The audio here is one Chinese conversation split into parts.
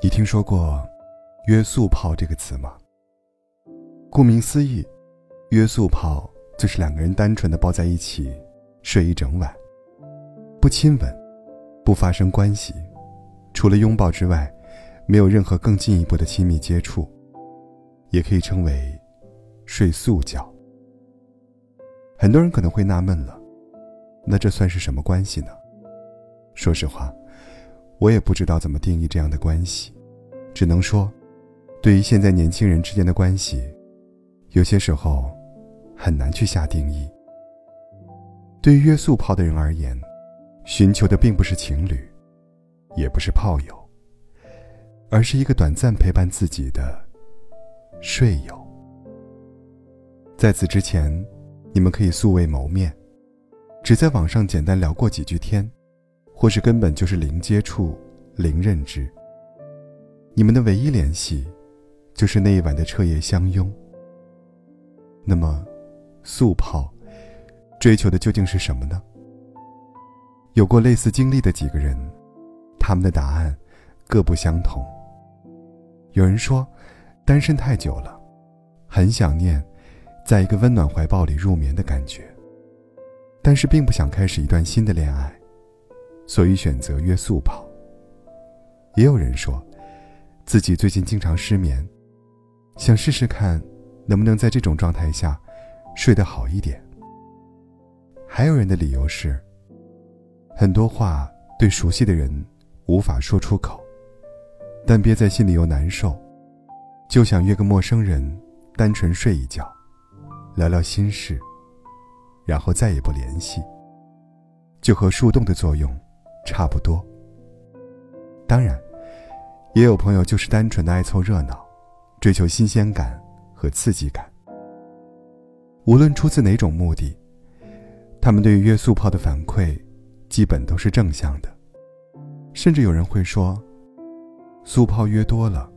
你听说过“约束炮”这个词吗？顾名思义，约束炮就是两个人单纯的抱在一起睡一整晚，不亲吻，不发生关系，除了拥抱之外，没有任何更进一步的亲密接触，也可以称为睡素觉。很多人可能会纳闷了，那这算是什么关系呢？说实话。我也不知道怎么定义这样的关系，只能说，对于现在年轻人之间的关系，有些时候很难去下定义。对于约束炮的人而言，寻求的并不是情侣，也不是炮友，而是一个短暂陪伴自己的睡友。在此之前，你们可以素未谋面，只在网上简单聊过几句天。或是根本就是零接触、零认知。你们的唯一联系，就是那一晚的彻夜相拥。那么，速跑追求的究竟是什么呢？有过类似经历的几个人，他们的答案各不相同。有人说，单身太久了，很想念在一个温暖怀抱里入眠的感觉，但是并不想开始一段新的恋爱。所以选择约速跑。也有人说，自己最近经常失眠，想试试看，能不能在这种状态下睡得好一点。还有人的理由是，很多话对熟悉的人无法说出口，但憋在心里又难受，就想约个陌生人单纯睡一觉，聊聊心事，然后再也不联系，就和树洞的作用。差不多。当然，也有朋友就是单纯的爱凑热闹，追求新鲜感和刺激感。无论出自哪种目的，他们对于约速炮的反馈，基本都是正向的。甚至有人会说，速炮约多了，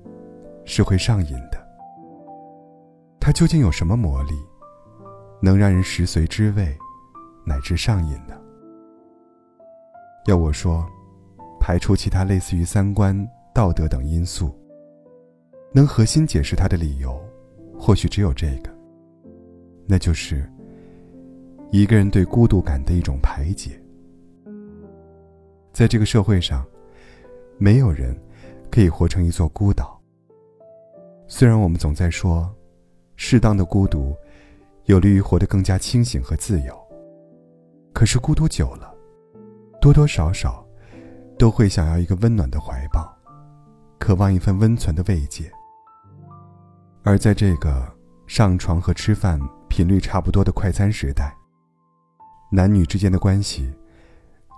是会上瘾的。它究竟有什么魔力，能让人食髓知味，乃至上瘾呢？要我说，排除其他类似于三观、道德等因素，能核心解释他的理由，或许只有这个，那就是一个人对孤独感的一种排解。在这个社会上，没有人可以活成一座孤岛。虽然我们总在说，适当的孤独有利于活得更加清醒和自由，可是孤独久了。多多少少，都会想要一个温暖的怀抱，渴望一份温存的慰藉。而在这个上床和吃饭频率差不多的快餐时代，男女之间的关系，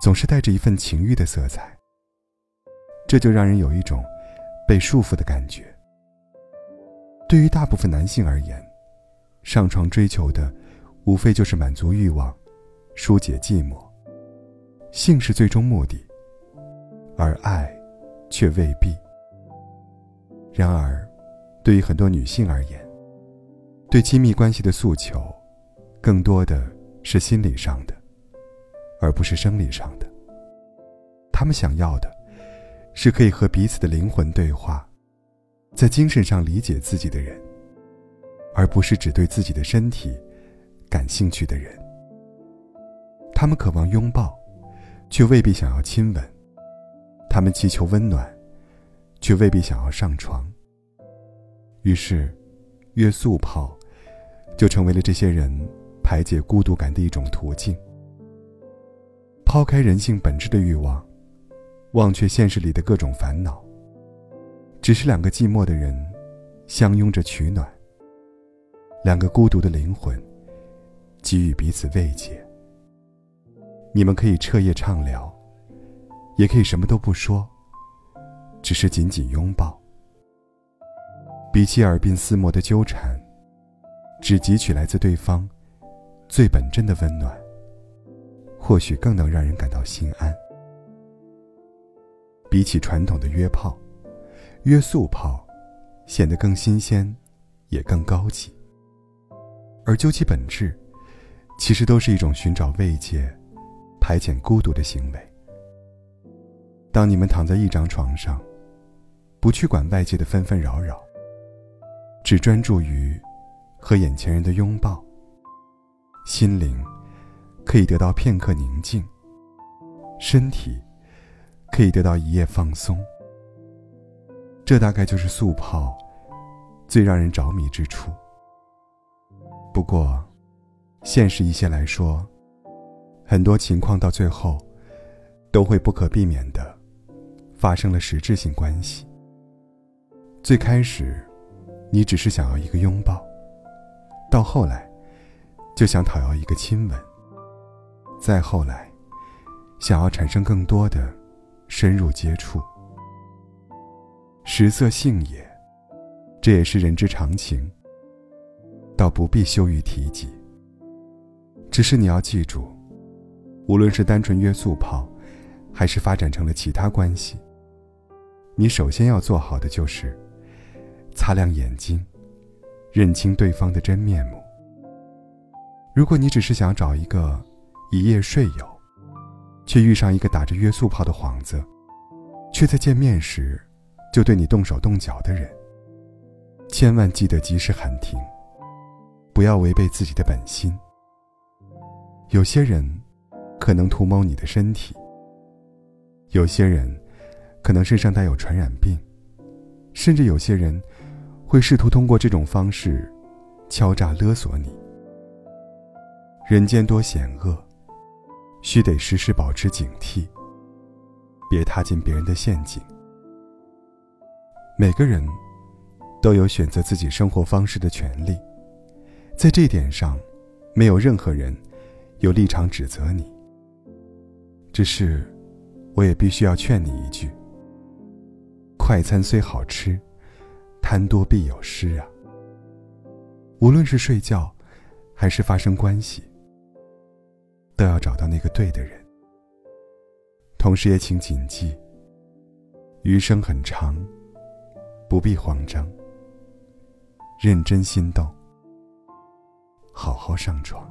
总是带着一份情欲的色彩。这就让人有一种被束缚的感觉。对于大部分男性而言，上床追求的，无非就是满足欲望，疏解寂寞。性是最终目的，而爱，却未必。然而，对于很多女性而言，对亲密关系的诉求，更多的是心理上的，而不是生理上的。她们想要的，是可以和彼此的灵魂对话，在精神上理解自己的人，而不是只对自己的身体感兴趣的人。她们渴望拥抱。却未必想要亲吻，他们祈求温暖，却未必想要上床。于是，约速炮就成为了这些人排解孤独感的一种途径。抛开人性本质的欲望，忘却现实里的各种烦恼，只是两个寂寞的人相拥着取暖，两个孤独的灵魂给予彼此慰藉。你们可以彻夜畅聊，也可以什么都不说，只是紧紧拥抱。比起耳鬓厮磨的纠缠，只汲取来自对方最本真的温暖，或许更能让人感到心安。比起传统的约炮，约速炮显得更新鲜，也更高级。而究其本质，其实都是一种寻找慰藉。排遣孤独的行为。当你们躺在一张床上，不去管外界的纷纷扰扰，只专注于和眼前人的拥抱，心灵可以得到片刻宁静，身体可以得到一夜放松。这大概就是速泡最让人着迷之处。不过，现实一些来说，很多情况到最后都会不可避免的发生了实质性关系。最开始，你只是想要一个拥抱，到后来，就想讨要一个亲吻，再后来，想要产生更多的深入接触。食色性也，这也是人之常情，倒不必羞于提及。只是你要记住，无论是单纯约速跑，还是发展成了其他关系，你首先要做好的就是擦亮眼睛，认清对方的真面目。如果你只是想找一个一夜睡友，却遇上一个打着约束炮的幌子，却在见面时。就对你动手动脚的人，千万记得及时喊停，不要违背自己的本心。有些人可能图谋你的身体，有些人可能身上带有传染病，甚至有些人会试图通过这种方式敲诈勒索你。人间多险恶，须得时时保持警惕，别踏进别人的陷阱。每个人都有选择自己生活方式的权利，在这点上，没有任何人有立场指责你。只是，我也必须要劝你一句：快餐虽好吃，贪多必有失啊。无论是睡觉，还是发生关系，都要找到那个对的人。同时也请谨记：余生很长。不必慌张，认真心动，好好上床。